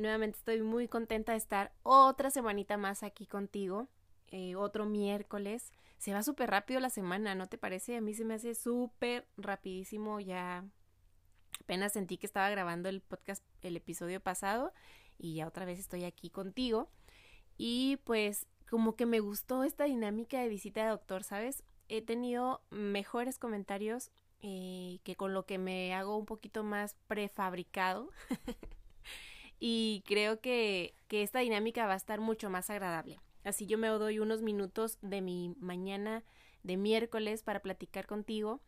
Nuevamente estoy muy contenta de estar otra semanita más aquí contigo, eh, otro miércoles. Se va súper rápido la semana, ¿no te parece? A mí se me hace súper rapidísimo ya. Apenas sentí que estaba grabando el podcast, el episodio pasado, y ya otra vez estoy aquí contigo. Y pues como que me gustó esta dinámica de visita de doctor, ¿sabes? He tenido mejores comentarios eh, que con lo que me hago un poquito más prefabricado. y creo que, que esta dinámica va a estar mucho más agradable. Así yo me doy unos minutos de mi mañana de miércoles para platicar contigo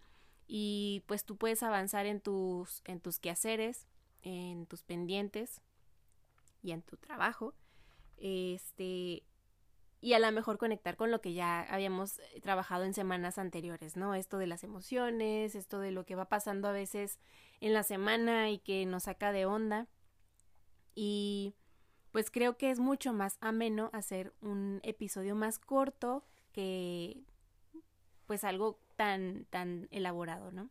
y pues tú puedes avanzar en tus, en tus quehaceres, en tus pendientes y en tu trabajo. Este, y a lo mejor conectar con lo que ya habíamos trabajado en semanas anteriores, ¿no? Esto de las emociones, esto de lo que va pasando a veces en la semana y que nos saca de onda. Y pues creo que es mucho más ameno hacer un episodio más corto que pues algo tan tan elaborado, ¿no?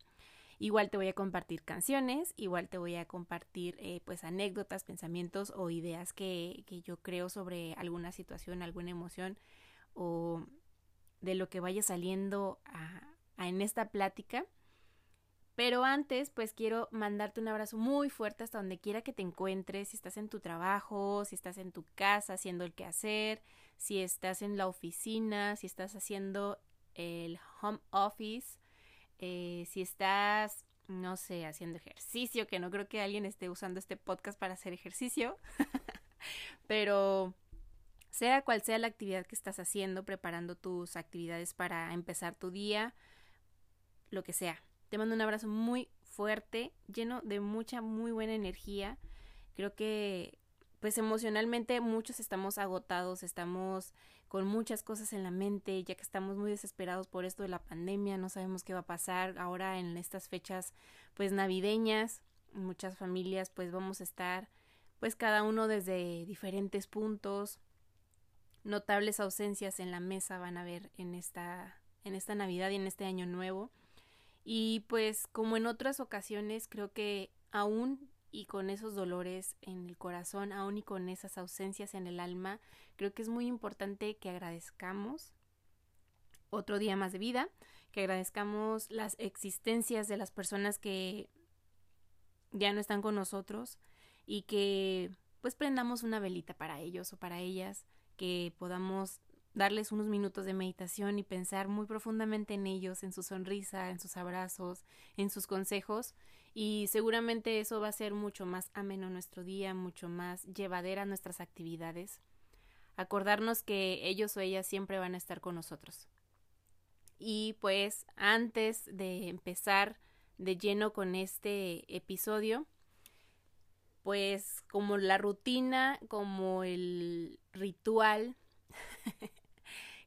Igual te voy a compartir canciones, igual te voy a compartir eh, pues anécdotas, pensamientos o ideas que, que yo creo sobre alguna situación, alguna emoción o de lo que vaya saliendo a, en esta plática. Pero antes, pues quiero mandarte un abrazo muy fuerte hasta donde quiera que te encuentres, si estás en tu trabajo, si estás en tu casa haciendo el quehacer, si estás en la oficina, si estás haciendo el home office, eh, si estás, no sé, haciendo ejercicio, que no creo que alguien esté usando este podcast para hacer ejercicio, pero sea cual sea la actividad que estás haciendo, preparando tus actividades para empezar tu día, lo que sea te mando un abrazo muy fuerte, lleno de mucha, muy buena energía. Creo que, pues emocionalmente muchos estamos agotados, estamos con muchas cosas en la mente, ya que estamos muy desesperados por esto de la pandemia, no sabemos qué va a pasar ahora en estas fechas, pues navideñas. Muchas familias, pues vamos a estar, pues cada uno desde diferentes puntos. Notables ausencias en la mesa van a ver en esta, en esta Navidad y en este año nuevo. Y pues como en otras ocasiones creo que aún y con esos dolores en el corazón, aún y con esas ausencias en el alma, creo que es muy importante que agradezcamos otro día más de vida, que agradezcamos las existencias de las personas que ya no están con nosotros y que pues prendamos una velita para ellos o para ellas, que podamos darles unos minutos de meditación y pensar muy profundamente en ellos, en su sonrisa, en sus abrazos, en sus consejos y seguramente eso va a ser mucho más ameno nuestro día, mucho más llevadera nuestras actividades. Acordarnos que ellos o ellas siempre van a estar con nosotros. Y pues antes de empezar de lleno con este episodio, pues como la rutina, como el ritual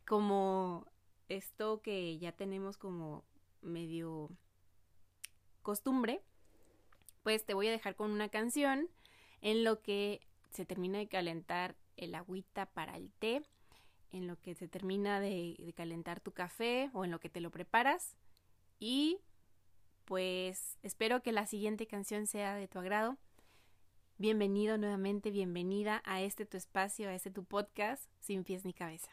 como esto que ya tenemos como medio costumbre, pues te voy a dejar con una canción en lo que se termina de calentar el agüita para el té, en lo que se termina de, de calentar tu café o en lo que te lo preparas. Y pues espero que la siguiente canción sea de tu agrado. Bienvenido nuevamente, bienvenida a este tu espacio, a este tu podcast, sin pies ni cabeza.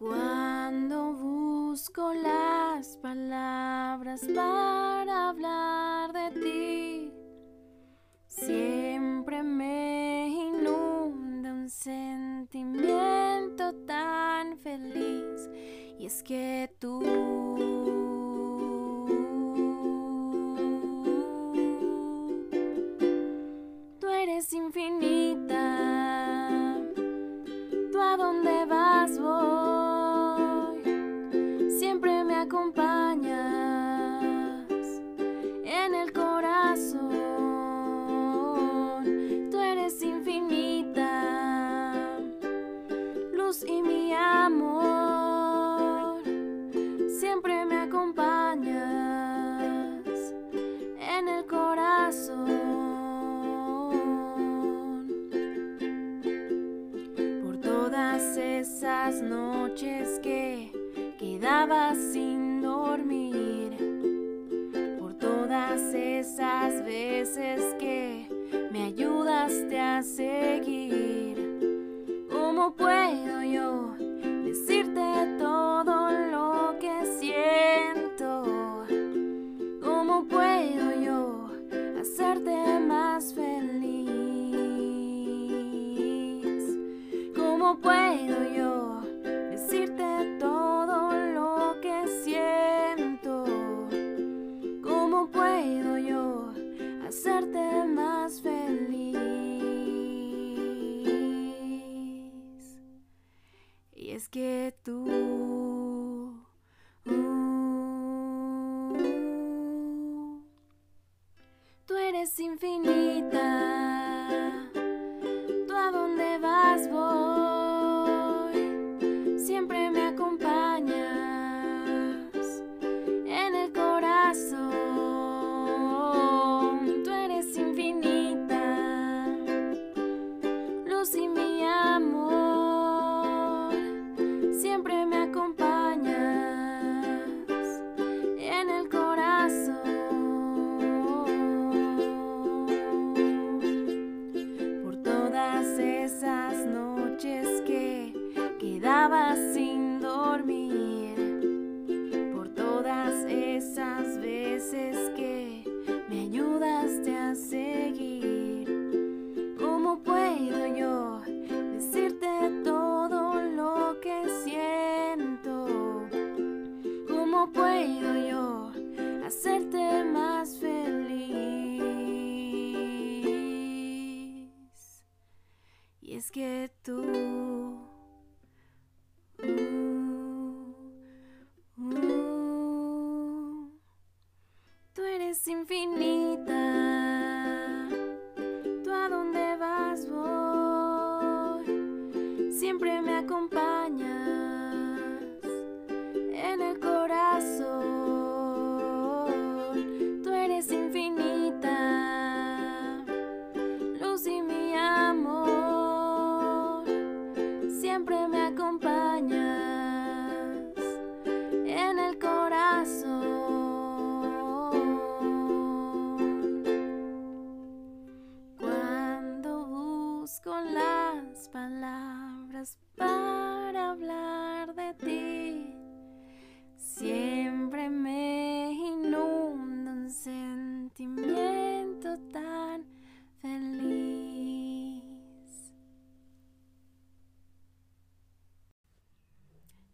Cuando busco las palabras para hablar de ti, siempre me inunda un sentimiento tan feliz. Y es que tú eres infinita. ¿Tú a dónde vas vos? Luz y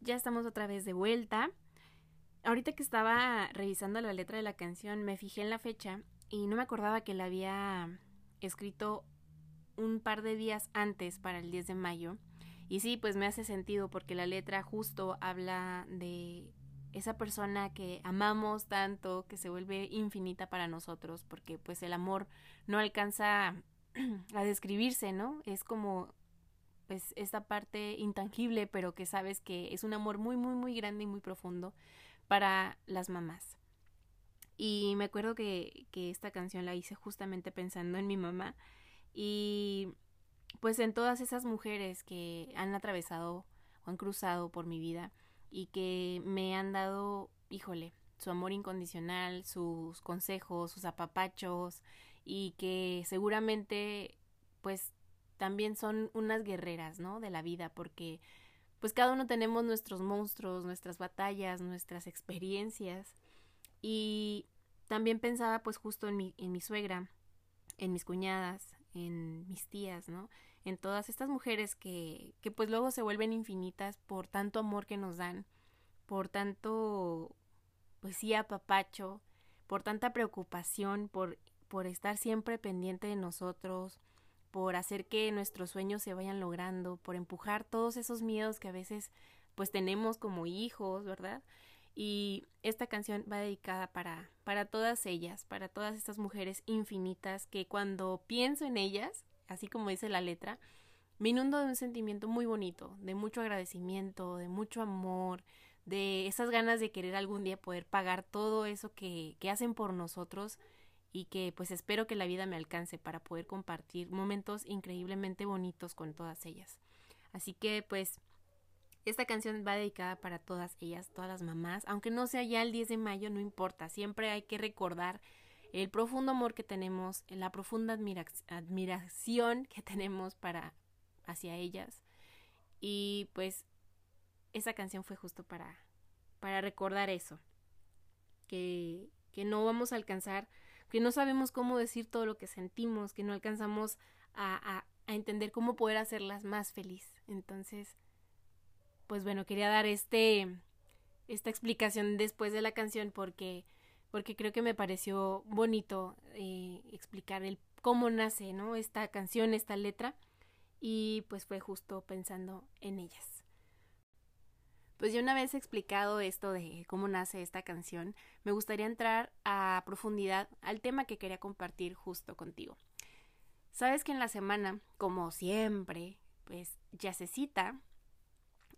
Ya estamos otra vez de vuelta. Ahorita que estaba revisando la letra de la canción, me fijé en la fecha y no me acordaba que la había escrito un par de días antes para el 10 de mayo. Y sí, pues me hace sentido porque la letra justo habla de esa persona que amamos tanto, que se vuelve infinita para nosotros, porque pues el amor no alcanza a describirse, ¿no? Es como pues esta parte intangible, pero que sabes que es un amor muy, muy, muy grande y muy profundo para las mamás. Y me acuerdo que, que esta canción la hice justamente pensando en mi mamá y pues en todas esas mujeres que han atravesado o han cruzado por mi vida y que me han dado, híjole, su amor incondicional, sus consejos, sus apapachos y que seguramente pues también son unas guerreras, ¿no? De la vida porque pues cada uno tenemos nuestros monstruos, nuestras batallas, nuestras experiencias y también pensaba pues justo en mi, en mi suegra, en mis cuñadas, en mis tías, ¿no? En todas estas mujeres que, que pues luego se vuelven infinitas por tanto amor que nos dan, por tanto, pues sí, apapacho, por tanta preocupación, por, por estar siempre pendiente de nosotros, por hacer que nuestros sueños se vayan logrando, por empujar todos esos miedos que a veces pues tenemos como hijos, ¿verdad? Y esta canción va dedicada para, para todas ellas, para todas estas mujeres infinitas que cuando pienso en ellas, así como dice la letra, me inundo de un sentimiento muy bonito, de mucho agradecimiento, de mucho amor, de esas ganas de querer algún día poder pagar todo eso que, que hacen por nosotros y que pues espero que la vida me alcance para poder compartir momentos increíblemente bonitos con todas ellas. Así que pues esta canción va dedicada para todas ellas, todas las mamás, aunque no sea ya el 10 de mayo, no importa, siempre hay que recordar el profundo amor que tenemos, la profunda admiración que tenemos para hacia ellas y pues esa canción fue justo para para recordar eso, que que no vamos a alcanzar, que no sabemos cómo decir todo lo que sentimos, que no alcanzamos a, a, a entender cómo poder hacerlas más feliz. Entonces, pues bueno, quería dar este esta explicación después de la canción porque porque creo que me pareció bonito eh, explicar el cómo nace, ¿no? Esta canción, esta letra y pues fue justo pensando en ellas. Pues ya una vez explicado esto de cómo nace esta canción, me gustaría entrar a profundidad al tema que quería compartir justo contigo. Sabes que en la semana, como siempre, pues ya se cita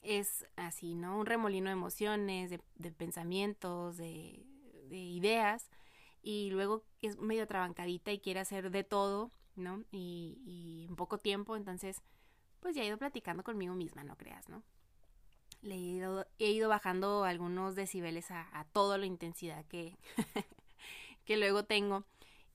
es así, ¿no? Un remolino de emociones, de, pensamientos, de, ideas, y luego es medio trabancadita y quiere hacer de todo, ¿no? Y, y en poco tiempo, entonces, pues ya he ido platicando conmigo misma, no creas, ¿no? Le he ido, he ido bajando algunos decibeles a, a toda la intensidad que, que luego tengo.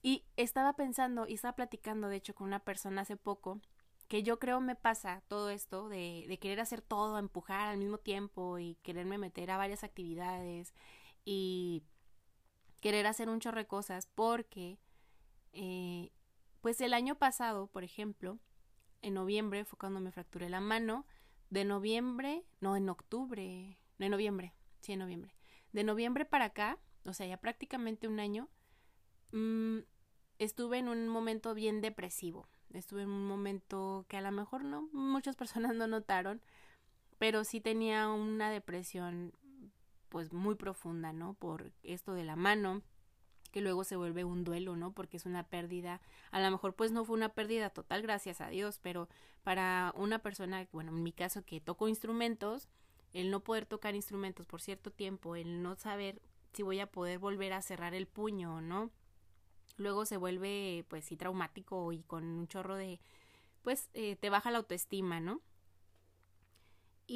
Y estaba pensando y estaba platicando, de hecho, con una persona hace poco que yo creo me pasa todo esto de, de querer hacer todo, empujar al mismo tiempo y quererme meter a varias actividades y querer hacer un chorro de cosas porque eh, pues el año pasado, por ejemplo, en noviembre fue cuando me fracturé la mano, de noviembre, no, en octubre, no, en noviembre, sí, en noviembre, de noviembre para acá, o sea, ya prácticamente un año, mmm, estuve en un momento bien depresivo, Estuve en un momento que a lo mejor no muchas personas no notaron, pero sí tenía una depresión pues muy profunda, ¿no? Por esto de la mano, que luego se vuelve un duelo, ¿no? Porque es una pérdida, a lo mejor pues no fue una pérdida total, gracias a Dios, pero para una persona, bueno, en mi caso que toco instrumentos, el no poder tocar instrumentos por cierto tiempo, el no saber si voy a poder volver a cerrar el puño o no, luego se vuelve pues sí traumático y con un chorro de pues eh, te baja la autoestima, ¿no?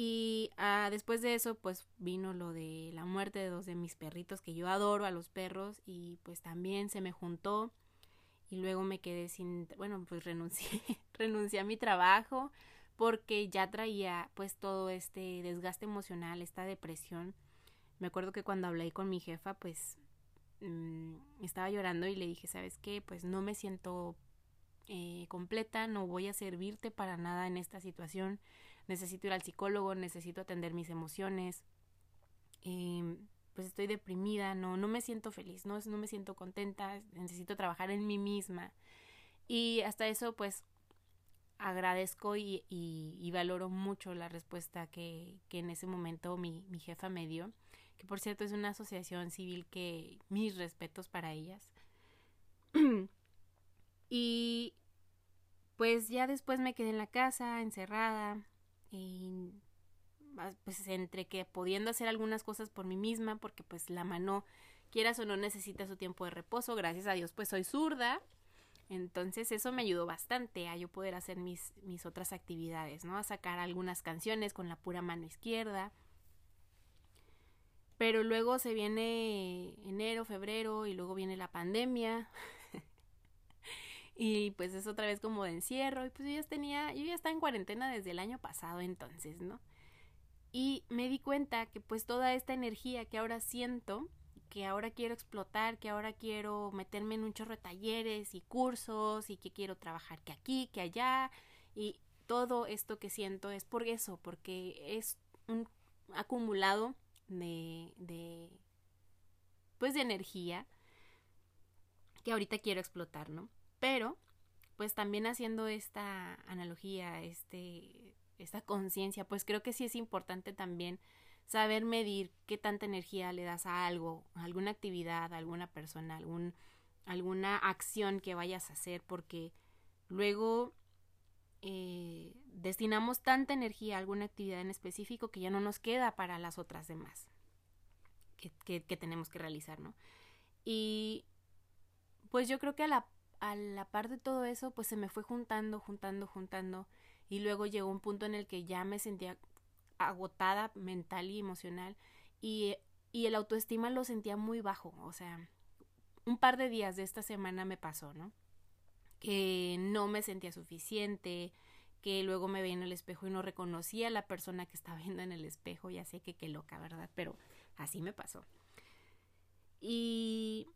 Y ah, después de eso pues vino lo de la muerte de dos de mis perritos que yo adoro a los perros y pues también se me juntó y luego me quedé sin, bueno pues renuncié, renuncié a mi trabajo porque ya traía pues todo este desgaste emocional, esta depresión. Me acuerdo que cuando hablé con mi jefa pues Mm, estaba llorando y le dije, ¿sabes qué? Pues no me siento eh, completa, no voy a servirte para nada en esta situación, necesito ir al psicólogo, necesito atender mis emociones, em, pues estoy deprimida, no, no me siento feliz, no, no me siento contenta, necesito trabajar en mí misma. Y hasta eso, pues agradezco y, y, valoro mucho la respuesta que, que en ese momento mi, mi jefa me dio que por cierto es una asociación civil que mis respetos para ellas. y pues ya después me quedé en la casa, encerrada, y pues entre que pudiendo hacer algunas cosas por mí misma, porque pues la mano, quieras o no, necesita su tiempo de reposo, gracias a Dios pues soy zurda, entonces eso me ayudó bastante a yo poder hacer mis, mis otras actividades, ¿no? A sacar algunas canciones con la pura mano izquierda, pero luego se viene enero, febrero y luego viene la pandemia. Y pues es otra vez como de encierro. Y pues yo ya tenía, yo ya estaba en cuarentena desde el año pasado entonces, ¿no? Y me di cuenta que pues toda esta energía que ahora siento, que ahora quiero explotar, que ahora quiero meterme en un chorro de talleres y cursos y que quiero trabajar que aquí, que allá y todo esto que siento es por eso, porque es un acumulado de, de pues de energía que ahorita quiero explotar, ¿no? Pero pues también haciendo esta analogía, este esta conciencia, pues creo que sí es importante también saber medir qué tanta energía le das a algo, a alguna actividad, a alguna persona, algún, alguna acción que vayas a hacer, porque luego eh, destinamos tanta energía a alguna actividad en específico que ya no nos queda para las otras demás que, que, tenemos que realizar, ¿no? Y pues yo creo que a la, a la par de todo eso, pues se me fue juntando, juntando, juntando. Y luego llegó un punto en el que ya me sentía agotada mental y emocional. Y, y el autoestima lo sentía muy bajo. O sea, un par de días de esta semana me pasó, ¿no? Que no me sentía suficiente, que luego me veía en el espejo y no reconocía a la persona que estaba viendo en el espejo, ya sé que qué loca, ¿verdad? Pero así me pasó. Y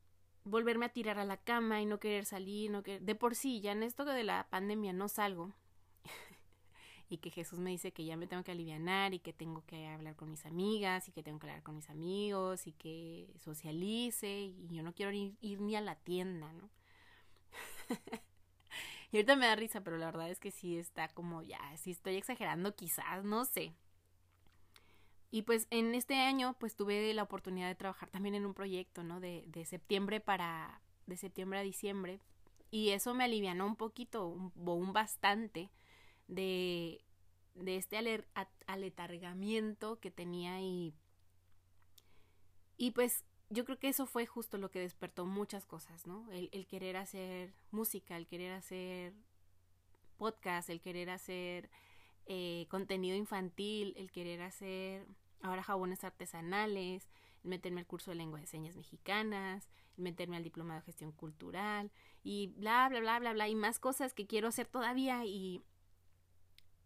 volverme a tirar a la cama y no querer salir, no querer... de por sí, ya en esto de la pandemia no salgo. y que Jesús me dice que ya me tengo que alivianar y que tengo que hablar con mis amigas y que tengo que hablar con mis amigos y que socialice y yo no quiero ir, ir ni a la tienda, ¿no? Y ahorita me da risa, pero la verdad es que sí está como ya, sí estoy exagerando quizás, no sé. Y pues en este año pues tuve la oportunidad de trabajar también en un proyecto, ¿no? De, de septiembre para, de septiembre a diciembre. Y eso me alivianó un poquito, un, un bastante de, de este aletargamiento que tenía y, y pues yo creo que eso fue justo lo que despertó muchas cosas, ¿no? El, querer hacer música, el querer hacer podcast, el querer hacer eh, contenido infantil, el querer hacer ahora jabones artesanales, meterme al curso de lengua de señas mexicanas, meterme al diploma de gestión cultural y bla, bla, bla, bla, bla, y más cosas que quiero hacer todavía y,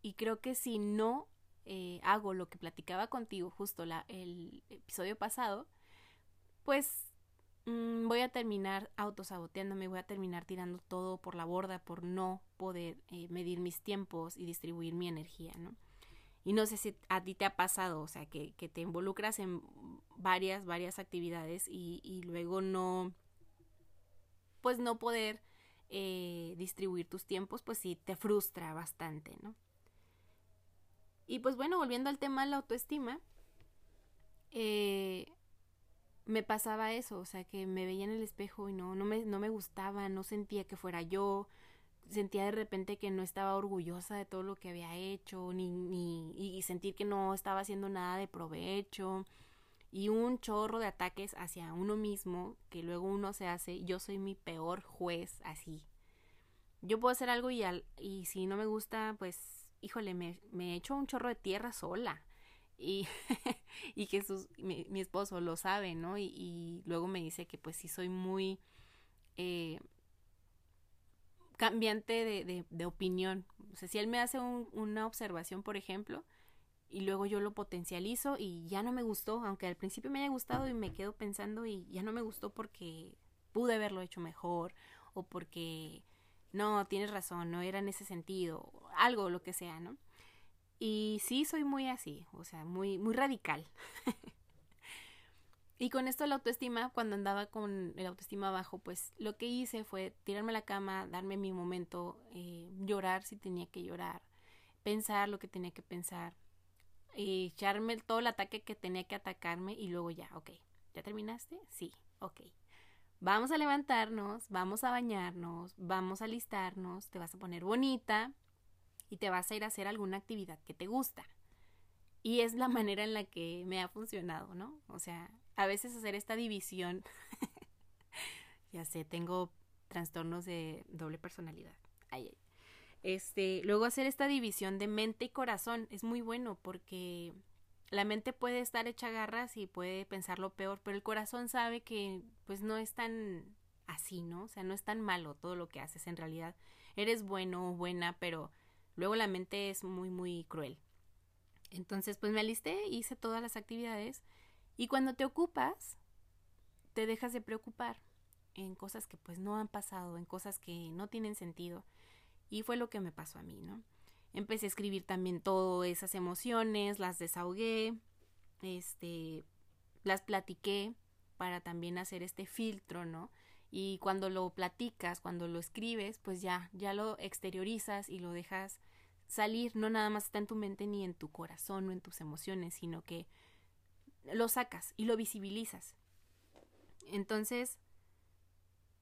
y creo que si no eh, hago lo que platicaba contigo justo la, el episodio pasado, pues mm, voy a terminar autosaboteándome, voy a terminar tirando todo por la borda por no poder eh, medir mis tiempos y distribuir mi energía, ¿no? Y no sé si a ti te ha pasado, o sea, que, te involucras en varias, varias actividades y, y luego no, pues no poder eh, distribuir tus tiempos, pues sí, te frustra bastante, ¿no? Y pues bueno, volviendo al tema de la autoestima, eh, me pasaba eso, o sea, que me veía en el espejo y no, no me, no me gustaba, no sentía que fuera yo, sentía de repente que no estaba orgullosa de todo lo que había hecho, ni, ni, y sentir que no estaba haciendo nada de provecho, y un chorro de ataques hacia uno mismo, que luego uno se hace, yo soy mi peor juez así. Yo puedo hacer algo y, al, y si no me gusta, pues, híjole, me, me echo un chorro de tierra sola y, y que mi, mi, esposo lo sabe, ¿no? Y, y, luego me dice que pues sí soy muy eh, cambiante de, de, de, opinión. O sea, si él me hace un, una observación, por ejemplo, y luego yo lo potencializo y ya no me gustó, aunque al principio me haya gustado y me quedo pensando y ya no me gustó porque pude haberlo hecho mejor o porque no, tienes razón, no era en ese sentido, algo, lo que sea, ¿no? Y sí soy muy así, o sea, muy, muy radical. y con esto la autoestima, cuando andaba con el autoestima bajo, pues lo que hice fue tirarme a la cama, darme mi momento, eh, llorar si tenía que llorar, pensar lo que tenía que pensar, y echarme todo el ataque que tenía que atacarme y luego ya, ok, ¿ya terminaste? Sí, ok. Vamos a levantarnos, vamos a bañarnos, vamos a alistarnos, te vas a poner bonita, y te vas a ir a hacer alguna actividad que te gusta. Y es la manera en la que me ha funcionado, ¿no? O sea, a veces hacer esta división, ya sé, tengo trastornos de doble personalidad. Este, luego hacer esta división de mente y corazón es muy bueno porque la mente puede estar hecha garras y puede pensar lo peor, pero el corazón sabe que pues no es tan así, ¿no? O sea, no es tan malo todo lo que haces en realidad. Eres bueno o buena, pero Luego la mente es muy, muy cruel. Entonces, pues me alisté, hice todas las actividades y cuando te ocupas, te dejas de preocupar en cosas que pues no han pasado, en cosas que no tienen sentido. Y fue lo que me pasó a mí, ¿no? Empecé a escribir también todas esas emociones, las desahogué, este, las platiqué para también hacer este filtro, ¿no? y cuando lo platicas, cuando lo escribes, pues ya, ya lo exteriorizas y lo dejas salir, no nada más está en tu mente ni en tu corazón o en tus emociones, sino que lo sacas y lo visibilizas. Entonces,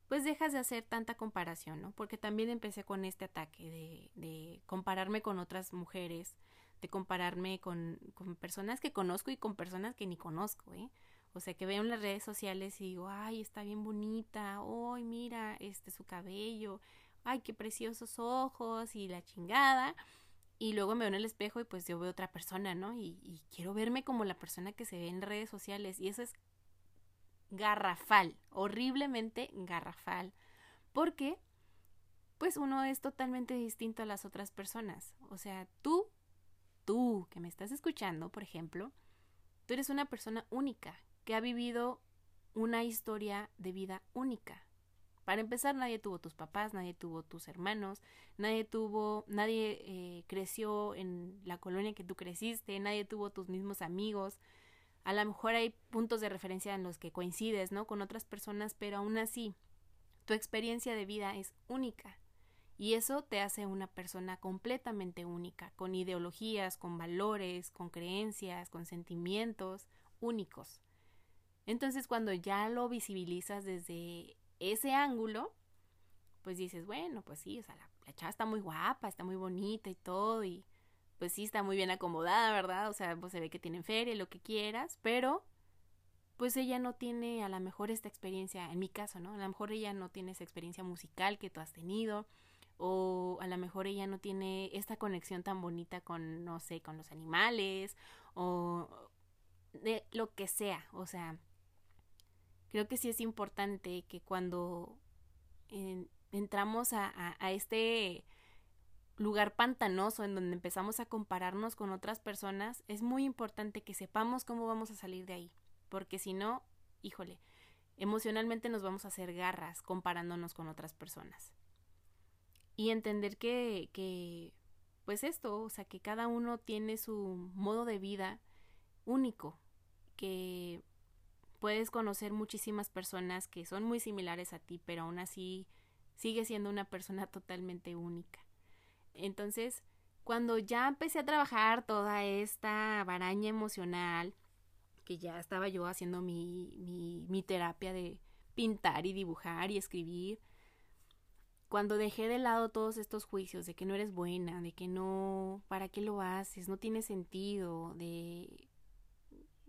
pues dejas de hacer tanta comparación, ¿no? Porque también empecé con este ataque de, de compararme con otras mujeres, de compararme con, con, personas que conozco y con personas que ni conozco, ¿eh? O sea, que veo en las redes sociales y digo, ay, está bien bonita, ay, mira, este, su cabello, ay, qué preciosos ojos y la chingada. Y luego me veo en el espejo y pues yo veo otra persona, ¿no? Y, quiero verme como la persona que se ve en redes sociales. Y eso es garrafal, horriblemente garrafal. Porque, pues uno es totalmente distinto a las otras personas. O sea, tú, tú que me estás escuchando, por ejemplo, tú eres una persona única, que ha vivido una historia de vida única. Para empezar, nadie tuvo tus papás, nadie tuvo tus hermanos, nadie tuvo, nadie eh, creció en la colonia que tú creciste, nadie tuvo tus mismos amigos, a lo mejor hay puntos de referencia en los que coincides, ¿no? Con otras personas, pero aún así, tu experiencia de vida es única. Y eso te hace una persona completamente única, con ideologías, con valores, con creencias, con sentimientos únicos. Entonces, cuando ya lo visibilizas desde ese ángulo, pues dices, bueno, pues sí, o sea, la, la chava está muy guapa, está muy bonita y todo, y pues sí está muy bien acomodada, ¿verdad? O sea, pues se ve que tienen feria, lo que quieras, pero pues ella no tiene a lo mejor esta experiencia, en mi caso, ¿no? A lo mejor ella no tiene esa experiencia musical que tú has tenido, o a lo mejor ella no tiene esta conexión tan bonita con, no sé, con los animales, o de lo que sea, o sea, creo que sí es importante que cuando entramos a, a, este lugar pantanoso en donde empezamos a compararnos con otras personas, es muy importante que sepamos cómo vamos a salir de ahí, porque si no, híjole, emocionalmente nos vamos a hacer garras comparándonos con otras personas. Y entender que, que, pues esto, o sea, que cada uno tiene su modo de vida único, que puedes conocer muchísimas personas que son muy similares a ti, pero aún así sigue siendo una persona totalmente única. Entonces, cuando ya empecé a trabajar toda esta baraña emocional, que ya estaba yo haciendo mi, mi, mi terapia de pintar y dibujar y escribir, cuando dejé de lado todos estos juicios de que no eres buena, de que no, ¿para qué lo haces? No tiene sentido, de,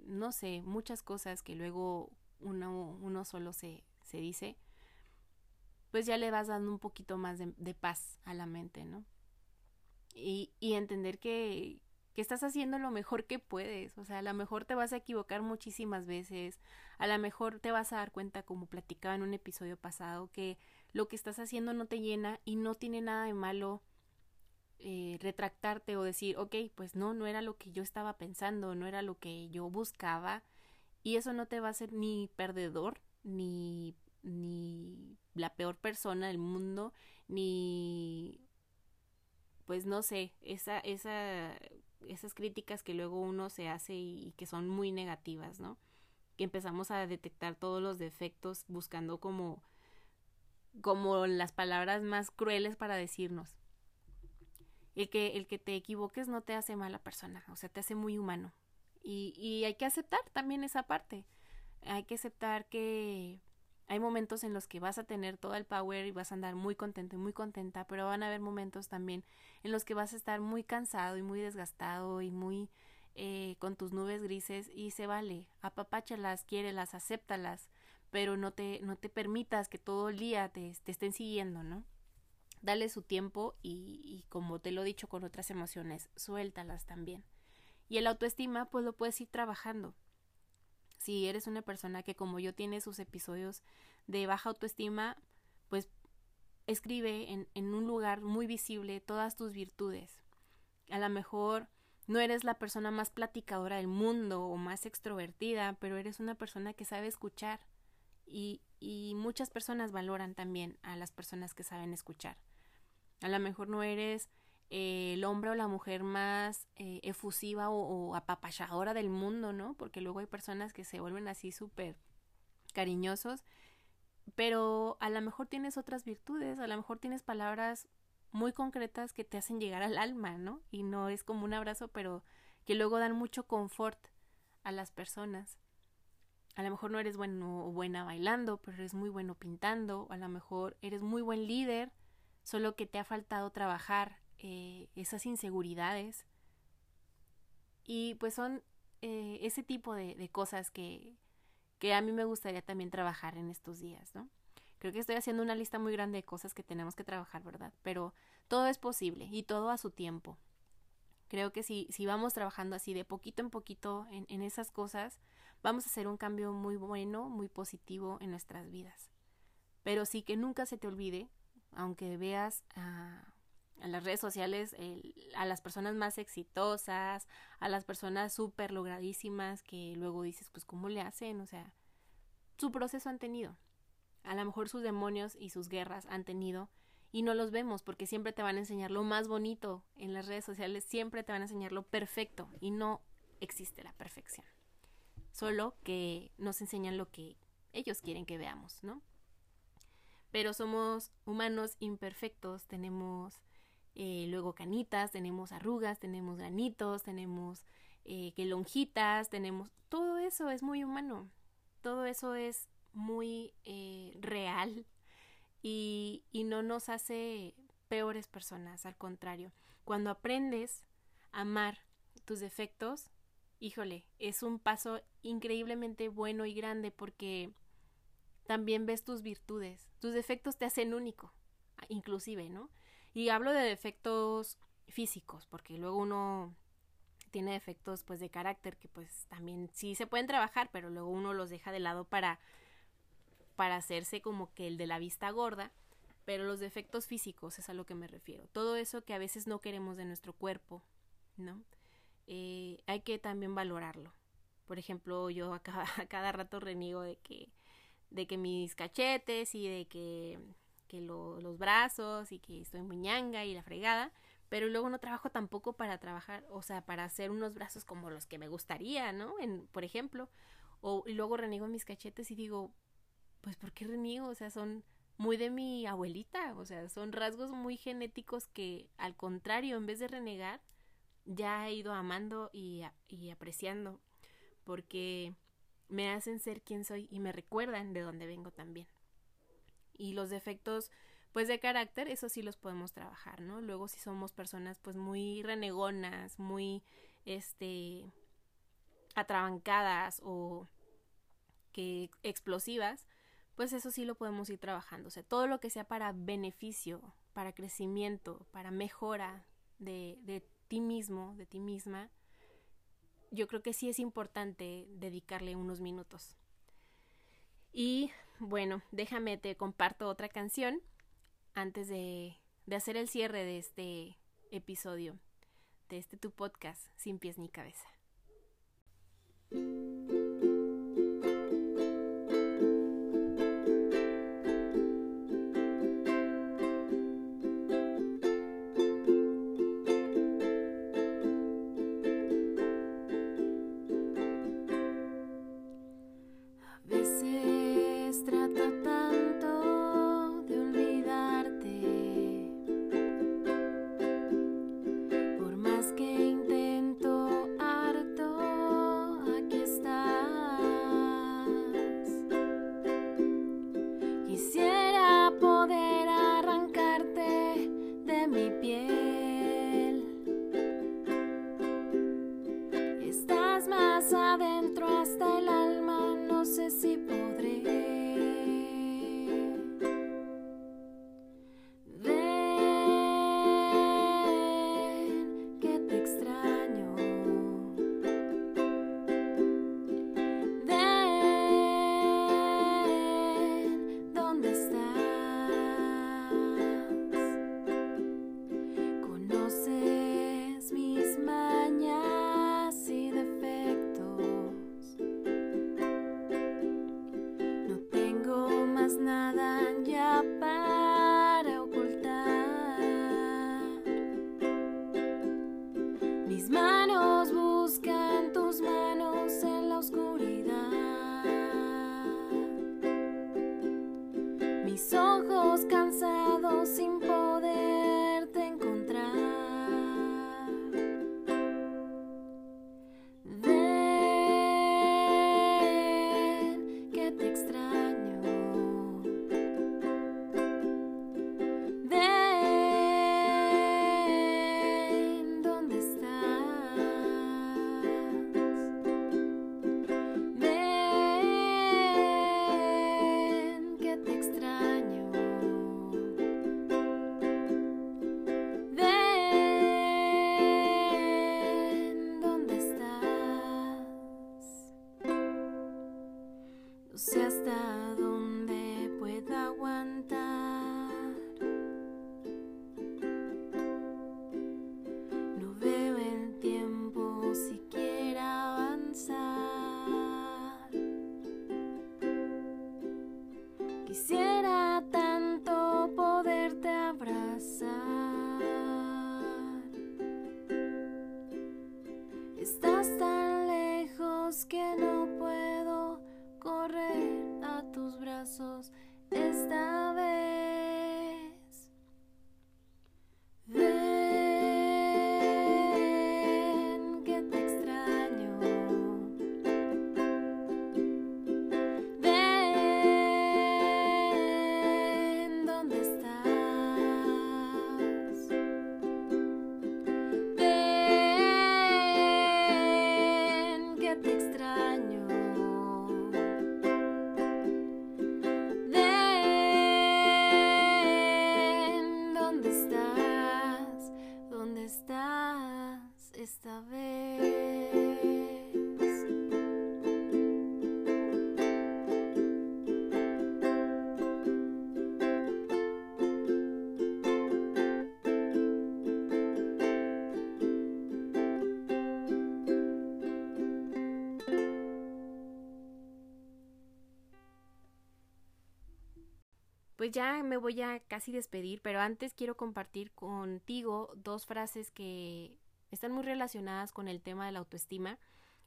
no sé, muchas cosas que luego uno, uno solo se, se dice, pues ya le vas dando un poquito más de, paz a la mente, ¿no? y, y entender que, que estás haciendo lo mejor que puedes. O sea, a lo mejor te vas a equivocar muchísimas veces, a lo mejor te vas a dar cuenta, como platicaba en un episodio pasado, que lo que estás haciendo no te llena y no tiene nada de malo eh, retractarte o decir, ok, pues no, no era lo que yo estaba pensando, no era lo que yo buscaba. Y eso no te va a hacer ni perdedor, ni, ni la peor persona del mundo, ni pues no sé, esa, esa, esas críticas que luego uno se hace y, que son muy negativas, ¿no? Que empezamos a detectar todos los defectos buscando como, como las palabras más crueles para decirnos. El que, el que te equivoques no te hace mala persona, o sea, te hace muy humano. Y, y hay que aceptar también esa parte. Hay que aceptar que hay momentos en los que vas a tener todo el power y vas a andar muy contento y muy contenta, pero van a haber momentos también en los que vas a estar muy cansado y muy desgastado y muy eh, con tus nubes grises y se vale, apapáchalas, quiérelas, acéptalas, pero no te, no te permitas que todo el día te, te estén siguiendo, ¿no? Dale su tiempo y, como te lo he dicho con otras emociones, suéltalas también. Y el autoestima, pues lo puedes ir trabajando si eres una persona que como yo tiene sus episodios de baja autoestima, pues escribe en, en un lugar muy visible todas tus virtudes. A lo mejor no eres la persona más platicadora del mundo o más extrovertida, pero eres una persona que sabe escuchar. Y, y muchas personas valoran también a las personas que saben escuchar. A lo mejor no eres eh, el hombre o la mujer más eh, efusiva o, o, apapachadora del mundo, ¿no? Porque luego hay personas que se vuelven así súper cariñosos, pero a lo mejor tienes otras virtudes, a lo mejor tienes palabras muy concretas que te hacen llegar al alma, ¿no? Y no es como un abrazo, pero que luego dan mucho confort a las personas. A lo mejor no eres bueno o buena bailando, pero eres muy bueno pintando, a lo mejor eres muy buen líder, solo que te ha faltado trabajar eh, esas inseguridades. Y pues son eh, ese tipo de, cosas que, que a mí me gustaría también trabajar en estos días, ¿no? Creo que estoy haciendo una lista muy grande de cosas que tenemos que trabajar, ¿verdad? Pero todo es posible y todo a su tiempo. Creo que si, si vamos trabajando así de poquito en poquito en, en esas cosas, vamos a hacer un cambio muy bueno, muy positivo en nuestras vidas. Pero sí que nunca se te olvide, aunque veas a, las redes sociales a las personas más exitosas, a las personas súper logradísimas que luego dices, pues, ¿cómo le hacen? O sea, su proceso han tenido. A lo mejor sus demonios y sus guerras han tenido y no los vemos porque siempre te van a enseñar lo más bonito en las redes sociales, siempre te van a enseñar lo perfecto y no existe la perfección solo que nos enseñan lo que ellos quieren que veamos, ¿no? Pero somos humanos imperfectos, tenemos eh, luego canitas, tenemos arrugas, tenemos granitos, tenemos eh, que lonjitas, tenemos... Todo eso es muy humano, todo eso es muy eh, real y, y no nos hace peores personas, al contrario, cuando aprendes a amar tus defectos, híjole, es un paso increíblemente bueno y grande porque también ves tus virtudes. Tus defectos te hacen único, inclusive, ¿no? Y hablo de defectos físicos, porque luego uno tiene defectos pues de carácter que pues también sí se pueden trabajar, pero luego uno los deja de lado para para hacerse como que el de la vista gorda, pero los defectos físicos es a lo que me refiero. Todo eso que a veces no queremos de nuestro cuerpo, ¿no? Eh, hay que también valorarlo. Por ejemplo, yo a cada, rato reniego de que, de que mis cachetes y de que, los brazos y que estoy muy ñanga y la fregada, pero luego no trabajo tampoco para trabajar, o sea, para hacer unos brazos como los que me gustaría, ¿no? En, por ejemplo, o luego reniego mis cachetes y digo, pues ¿por qué reniego? O sea, son muy de mi abuelita, o sea, son rasgos muy genéticos que al contrario, en vez de renegar, ya he ido amando y, y apreciando porque me hacen ser quien soy y me recuerdan de dónde vengo también. Y los defectos pues de carácter, eso sí los podemos trabajar, ¿no? Luego si somos personas pues muy renegonas, muy este atrabancadas o que explosivas, pues eso sí lo podemos ir trabajando. O sea, todo lo que sea para beneficio, para crecimiento, para mejora de, de ti mismo, de ti misma, yo creo que sí es importante dedicarle unos minutos. Y bueno, déjame te comparto otra canción antes de, de hacer el cierre de este episodio, de este tu podcast, Sin pies ni cabeza. Pues ya me voy a casi despedir, pero antes quiero compartir contigo dos frases que están muy relacionadas con el tema de la autoestima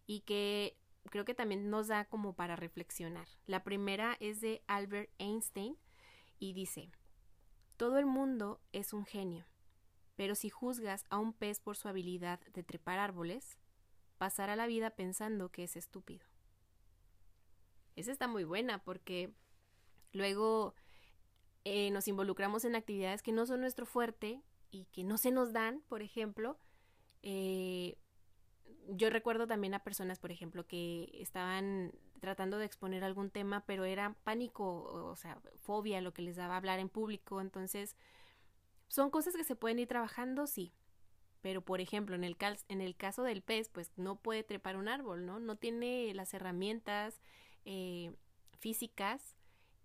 y que creo que también nos da como para reflexionar. La primera es de Albert Einstein y dice, todo el mundo es un genio, pero si juzgas a un pez por su habilidad de trepar árboles, pasará la vida pensando que es estúpido. Esa está muy buena porque luego eh, nos involucramos en actividades que no son nuestro fuerte y que no se nos dan, por ejemplo. Eh, yo recuerdo también a personas, por ejemplo, que estaban tratando de exponer algún tema, pero era pánico, o sea, fobia lo que les daba hablar en público. Entonces, son cosas que se pueden ir trabajando, sí. Pero, por ejemplo, en el, cal en el caso del pez, pues no puede trepar un árbol, ¿no? No tiene las herramientas eh, físicas,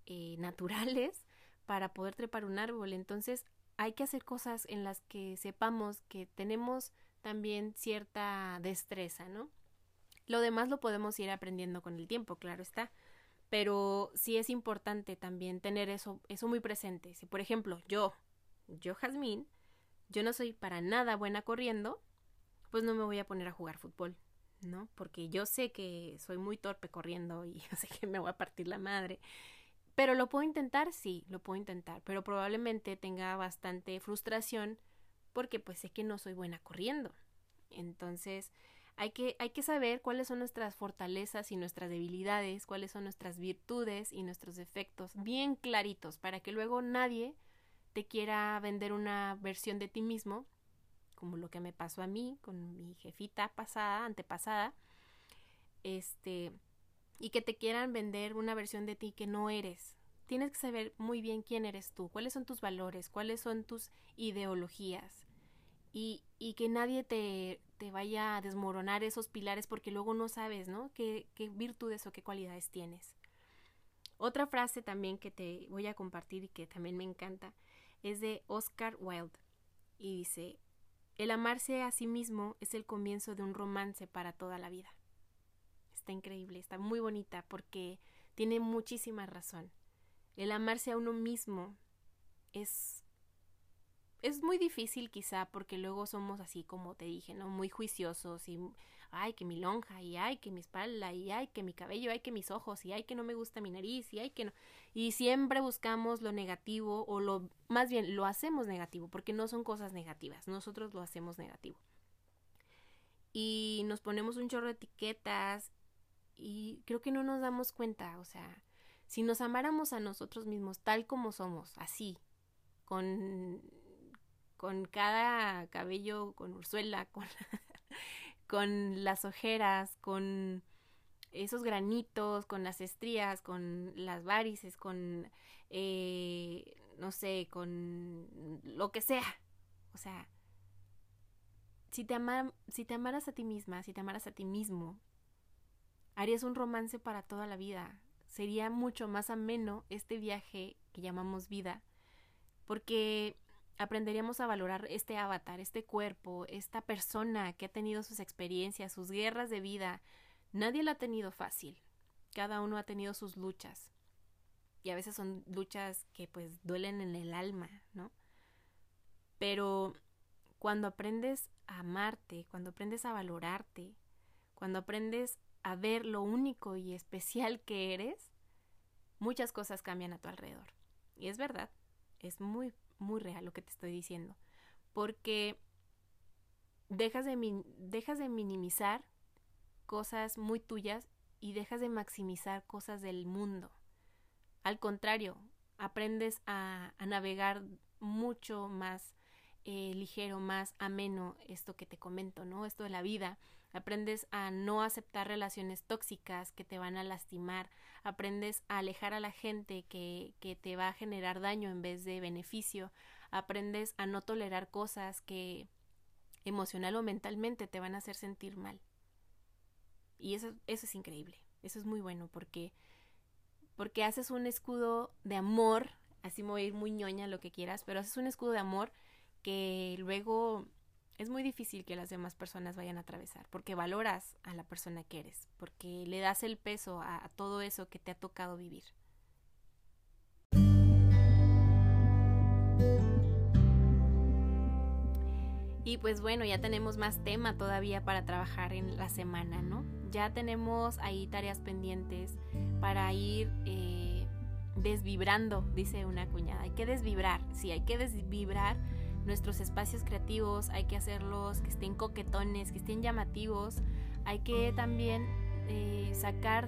eh, naturales, para poder trepar un árbol. Entonces hay que hacer cosas en las que sepamos que tenemos también cierta destreza, ¿no? Lo demás lo podemos ir aprendiendo con el tiempo, claro está. Pero sí es importante también tener eso, eso muy presente. Si, por ejemplo, yo, yo, Jazmín, yo no soy para nada buena corriendo, pues no me voy a poner a jugar fútbol, ¿no? Porque yo sé que soy muy torpe corriendo y sé que me voy a partir la madre. Pero lo puedo intentar, sí, lo puedo intentar, pero probablemente tenga bastante frustración porque pues sé que no soy buena corriendo. Entonces, hay que, hay que saber cuáles son nuestras fortalezas y nuestras debilidades, cuáles son nuestras virtudes y nuestros defectos, bien claritos, para que luego nadie te quiera vender una versión de ti mismo, como lo que me pasó a mí con mi jefita pasada, antepasada, este, y que te quieran vender una versión de ti que no eres. Tienes que saber muy bien quién eres tú, cuáles son tus valores, cuáles son tus ideologías y, y que nadie te, te vaya a desmoronar esos pilares porque luego no sabes, ¿no? ¿Qué, qué virtudes o qué cualidades tienes. Otra frase también que te voy a compartir y que también me encanta es de Oscar Wilde y dice, el amarse a sí mismo es el comienzo de un romance para toda la vida está increíble, está muy bonita porque tiene muchísima razón. El amarse a uno mismo es es muy difícil quizá porque luego somos así como te dije, ¿no? Muy juiciosos y ay que mi lonja y ay que mi espalda y ay que mi cabello, ay que mis ojos y ay que no me gusta mi nariz y ay que no. Y siempre buscamos lo negativo o lo más bien lo hacemos negativo porque no son cosas negativas, nosotros lo hacemos negativo. Y nos ponemos un chorro de etiquetas y creo que no nos damos cuenta, o sea, si nos amáramos a nosotros mismos tal como somos, así, con, con cada cabello, con ursuela, con, con las ojeras, con esos granitos, con las estrías, con las varices, con, eh, no sé, con lo que sea. O sea, si te, amar, si te amaras a ti misma, si te amaras a ti mismo, harías un romance para toda la vida. Sería mucho más ameno este viaje que llamamos vida, porque aprenderíamos a valorar este avatar, este cuerpo, esta persona que ha tenido sus experiencias, sus guerras de vida. Nadie la ha tenido fácil. Cada uno ha tenido sus luchas. Y a veces son luchas que pues duelen en el alma, ¿no? Pero cuando aprendes a amarte, cuando aprendes a valorarte, cuando aprendes a ver lo único y especial que eres, muchas cosas cambian a tu alrededor. Y es verdad, es muy, muy real lo que te estoy diciendo. Porque dejas de, dejas de minimizar cosas muy tuyas y dejas de maximizar cosas del mundo. Al contrario, aprendes a, navegar mucho más eh, ligero, más ameno esto que te comento, ¿no? Esto de la vida. Aprendes a no aceptar relaciones tóxicas que te van a lastimar. Aprendes a alejar a la gente que, que te va a generar daño en vez de beneficio. Aprendes a no tolerar cosas que emocional o mentalmente te van a hacer sentir mal. Y eso, eso es increíble. Eso es muy bueno porque porque haces un escudo de amor, así me voy a ir muy ñoña lo que quieras, pero haces un escudo de amor que luego es muy difícil que las demás personas vayan a atravesar, porque valoras a la persona que eres, porque le das el peso a, todo eso que te ha tocado vivir. Y pues bueno, ya tenemos más tema todavía para trabajar en la semana, ¿no? Ya tenemos ahí tareas pendientes para ir eh, desvibrando, dice una cuñada. Hay que desvibrar, sí, hay que desvibrar nuestros espacios creativos, hay que hacerlos que estén coquetones, que estén llamativos, hay que también eh, sacar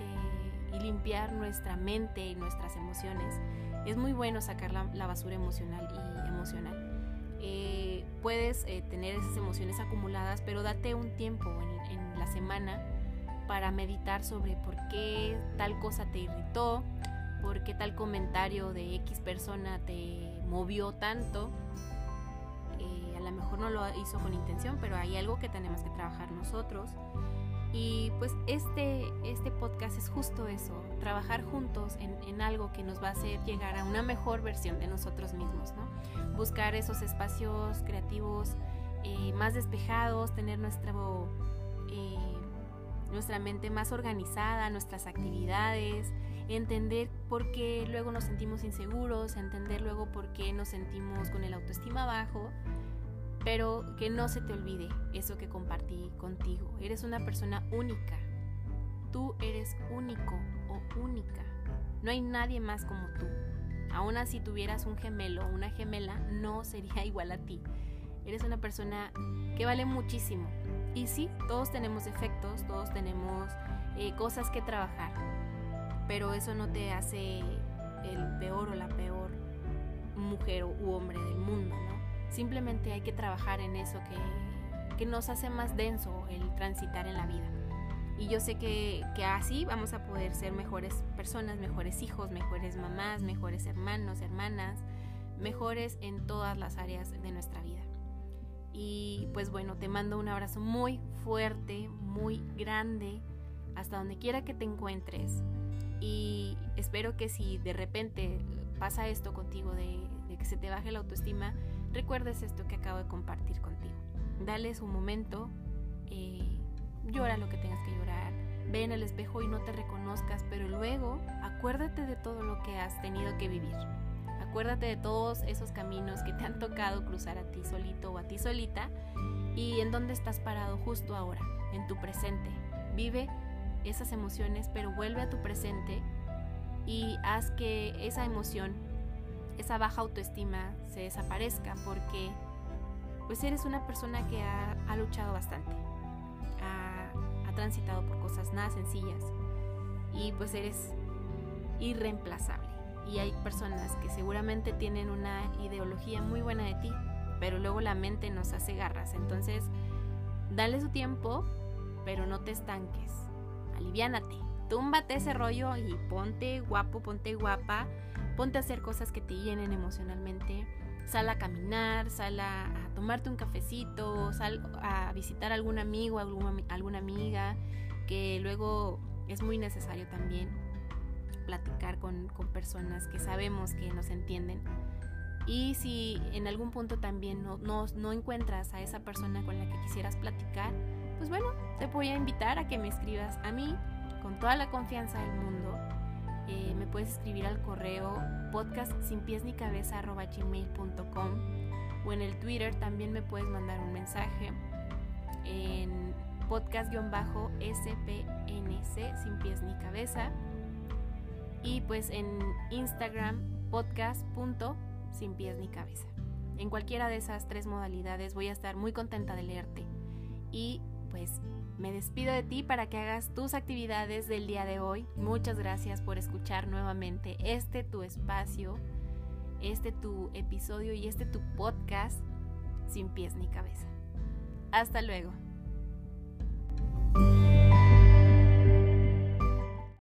eh, y limpiar nuestra mente y nuestras emociones. Es muy bueno sacar la basura emocional y emocional eh, puedes tener esas emociones acumuladas, pero date un tiempo en, la semana para meditar sobre por qué tal cosa te irritó, por qué tal comentario de X persona te movió tanto. Eh, a lo mejor no lo hizo con intención, pero hay algo que tenemos que trabajar nosotros. Y pues este, este podcast es justo eso, trabajar juntos en, en, algo que nos va a hacer llegar a una mejor versión de nosotros mismos, ¿no? Buscar esos espacios creativos eh, más despejados, tener nuestro, eh, nuestra mente más organizada, nuestras actividades, entender por qué luego nos sentimos inseguros, entender luego por qué nos sentimos con el autoestima bajo pero que no se te olvide eso que compartí contigo. Eres una persona única. Tú eres único o única. No hay nadie más como tú. Aún así tuvieras un gemelo o una gemela, no sería igual a ti. Eres una persona que vale muchísimo. Y sí, todos tenemos defectos, todos tenemos eh, cosas que trabajar. Pero eso no te hace el peor o la peor mujer u hombre del mundo, ¿no? Simplemente hay que trabajar en eso que, que nos hace más denso el transitar en la vida. Y yo sé que, que, así vamos a poder ser mejores personas, mejores hijos, mejores mamás, mejores hermanos, hermanas, mejores en todas las áreas de nuestra vida. Y pues bueno, te mando un abrazo muy fuerte, muy grande, hasta donde quiera que te encuentres. Y espero que si de repente pasa esto contigo de, que se te baje la autoestima, recuerdes esto que acabo de compartir contigo. Dale su momento, eh, llora lo que tengas que llorar, ve en el espejo y no te reconozcas, pero luego acuérdate de todo lo que has tenido que vivir. Acuérdate de todos esos caminos que te han tocado cruzar a ti solito o a ti solita y en dónde estás parado justo ahora, en tu presente. Vive esas emociones, pero vuelve a tu presente y haz que esa emoción esa baja autoestima se desaparezca porque pues eres una persona que ha, luchado bastante, ha, ha, transitado por cosas nada sencillas y pues eres irreemplazable. Y hay personas que seguramente tienen una ideología muy buena de ti, pero luego la mente nos hace garras. Entonces, dale su tiempo, pero no te estanques. Aliviánate, túmbate ese rollo y ponte guapo, ponte guapa ponte a hacer cosas que te llenen emocionalmente, sal a caminar, sal a, tomarte un cafecito, sal a visitar a algún amigo, alguna, alguna amiga, que luego es muy necesario también platicar con, personas que sabemos que nos entienden. Y si en algún punto también no, no, no encuentras a esa persona con la que quisieras platicar, pues bueno, te voy a invitar a que me escribas a mí con toda la confianza del mundo Eh, me puedes escribir al correo podcast sin pies ni cabeza o en el Twitter también me puedes mandar un mensaje en podcast-spnc sin pies ni cabeza y pues en Instagram podcast sin pies ni cabeza. En cualquiera de esas tres modalidades voy a estar muy contenta de leerte y pues me despido de ti para que hagas tus actividades del día de hoy. Muchas gracias por escuchar nuevamente este tu espacio, este tu episodio y este tu podcast sin pies ni cabeza. Hasta luego.